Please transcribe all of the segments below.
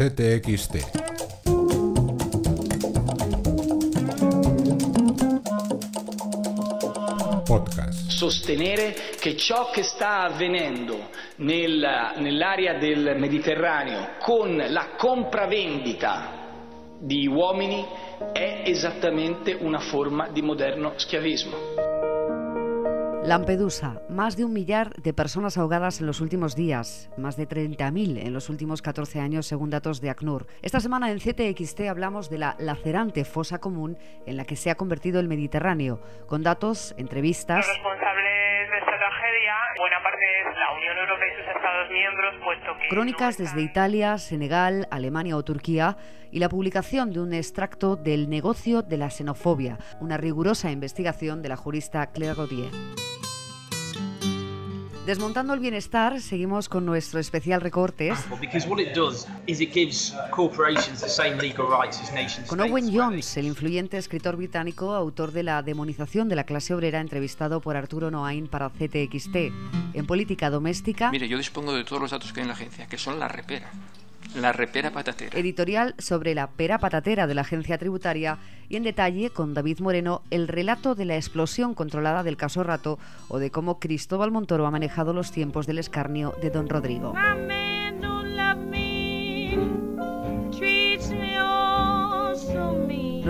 CTXT. Podcast. sostenere che ciò che sta avvenendo nel- nell'area del Mediterraneo con la compravendita di uomini è esattamente una forma di moderno schiavismo. Lampedusa, más de un millar de personas ahogadas en los últimos días, más de 30.000 en los últimos 14 años según datos de ACNUR. Esta semana en CTXT hablamos de la lacerante fosa común en la que se ha convertido el Mediterráneo, con datos, entrevistas tragedia, buena parte es la Unión Europea y sus Estados miembros, puesto que... Crónicas no desde Italia, Senegal, Alemania o Turquía y la publicación de un extracto del negocio de la xenofobia, una rigurosa investigación de la jurista Claire Gaudier. Desmontando el bienestar, seguimos con nuestro especial recortes Because what it does is it gives corporations the same legal rights as nation con. Owen Jones, el influyente escritor británico, autor de La demonización de la clase obrera, entrevistado por Arturo Noain para CTXT. En política doméstica, Mire, yo dispongo de todos los datos que hay en la agencia, que son la repera. La repera patatera. editorial sobre la pera patatera de la agencia tributaria y en detalle con David Moreno el relato de la explosión controlada del caso Rato o de cómo Cristóbal Montoro ha manejado los tiempos del escarnio de Don Rodrigo.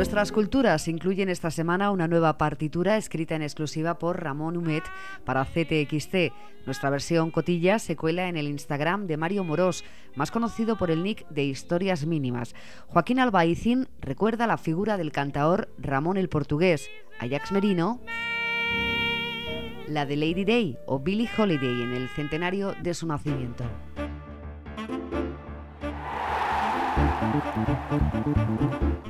Nuestras culturas incluyen esta semana una nueva partitura escrita en exclusiva por Ramón Humet para CTXT. Nuestra versión cotilla se cuela en el Instagram de Mario Morós, más conocido por el nick de Historias Mínimas. Joaquín Albaicín recuerda la figura del cantaor Ramón el Portugués. Ajax Merino la de Lady Day o Billie Holiday en el centenario de su nacimiento.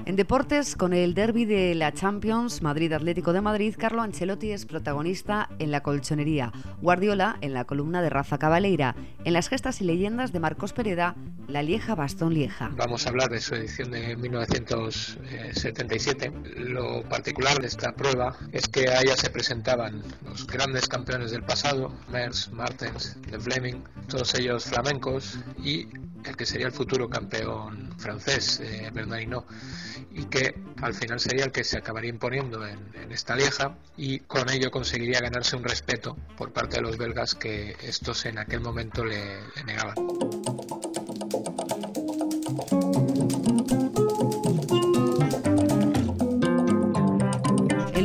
En deportes, con el derby de la Champions Madrid Atlético de Madrid, Carlo Ancelotti es protagonista en la colchonería, Guardiola en la columna de Rafa Cabaleira, en las gestas y leyendas de Marcos Pereda, La Lieja Bastón Lieja. Vamos a hablar de su edición de 1977. Lo particular de esta prueba es que a ella se presentaban los grandes campeones del pasado, Mers, Martens, De Fleming, todos ellos flamencos, y el que sería el futuro campeón francés, eh, Bernard Hinault, y que al final sería el que se acabaría imponiendo en, en esta lieja y con ello conseguiría ganarse un respeto por parte de los belgas que estos en aquel momento le negaban.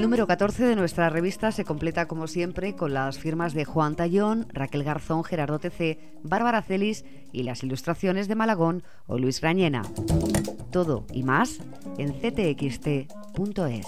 Número 14 de nuestra revista se completa como siempre con las firmas de Juan Tallón, Raquel Garzón, Gerardo TC, Bárbara Celis y las ilustraciones de Malagón o Luis Grañena. Todo y más en ctxt.es.